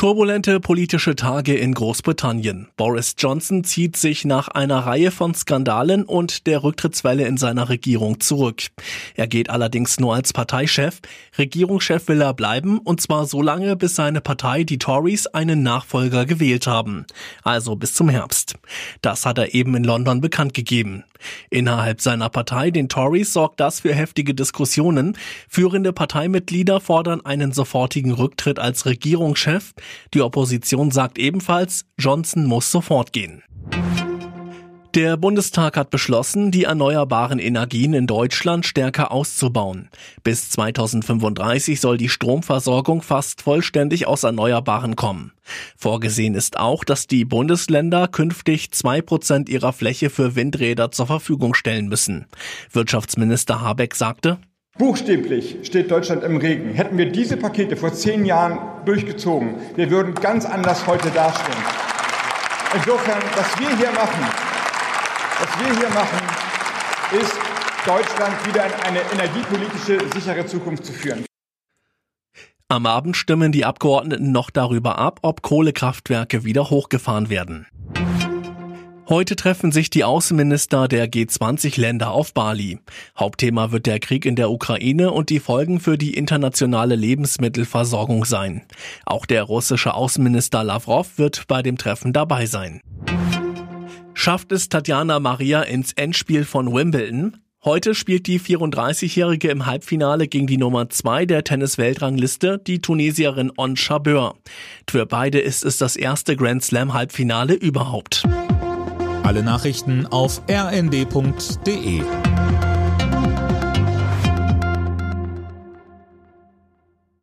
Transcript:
Turbulente politische Tage in Großbritannien. Boris Johnson zieht sich nach einer Reihe von Skandalen und der Rücktrittswelle in seiner Regierung zurück. Er geht allerdings nur als Parteichef. Regierungschef will er bleiben und zwar so lange, bis seine Partei, die Tories, einen Nachfolger gewählt haben. Also bis zum Herbst. Das hat er eben in London bekannt gegeben. Innerhalb seiner Partei, den Tories, sorgt das für heftige Diskussionen. Führende Parteimitglieder fordern einen sofortigen Rücktritt als Regierungschef. Die Opposition sagt ebenfalls, Johnson muss sofort gehen. Der Bundestag hat beschlossen, die erneuerbaren Energien in Deutschland stärker auszubauen. Bis 2035 soll die Stromversorgung fast vollständig aus Erneuerbaren kommen. Vorgesehen ist auch, dass die Bundesländer künftig zwei Prozent ihrer Fläche für Windräder zur Verfügung stellen müssen. Wirtschaftsminister Habeck sagte, Buchstäblich steht Deutschland im Regen. Hätten wir diese Pakete vor zehn Jahren durchgezogen, wir würden ganz anders heute dastehen. Insofern, was wir hier machen, was wir hier machen, ist, Deutschland wieder in eine energiepolitische sichere Zukunft zu führen. Am Abend stimmen die Abgeordneten noch darüber ab, ob Kohlekraftwerke wieder hochgefahren werden. Heute treffen sich die Außenminister der G20-Länder auf Bali. Hauptthema wird der Krieg in der Ukraine und die Folgen für die internationale Lebensmittelversorgung sein. Auch der russische Außenminister Lavrov wird bei dem Treffen dabei sein. Schafft es Tatjana Maria ins Endspiel von Wimbledon? Heute spielt die 34-Jährige im Halbfinale gegen die Nummer 2 der Tennis-Weltrangliste, die Tunesierin On Chabeur. Für beide ist es das erste Grand Slam-Halbfinale überhaupt. Alle Nachrichten auf rnd.de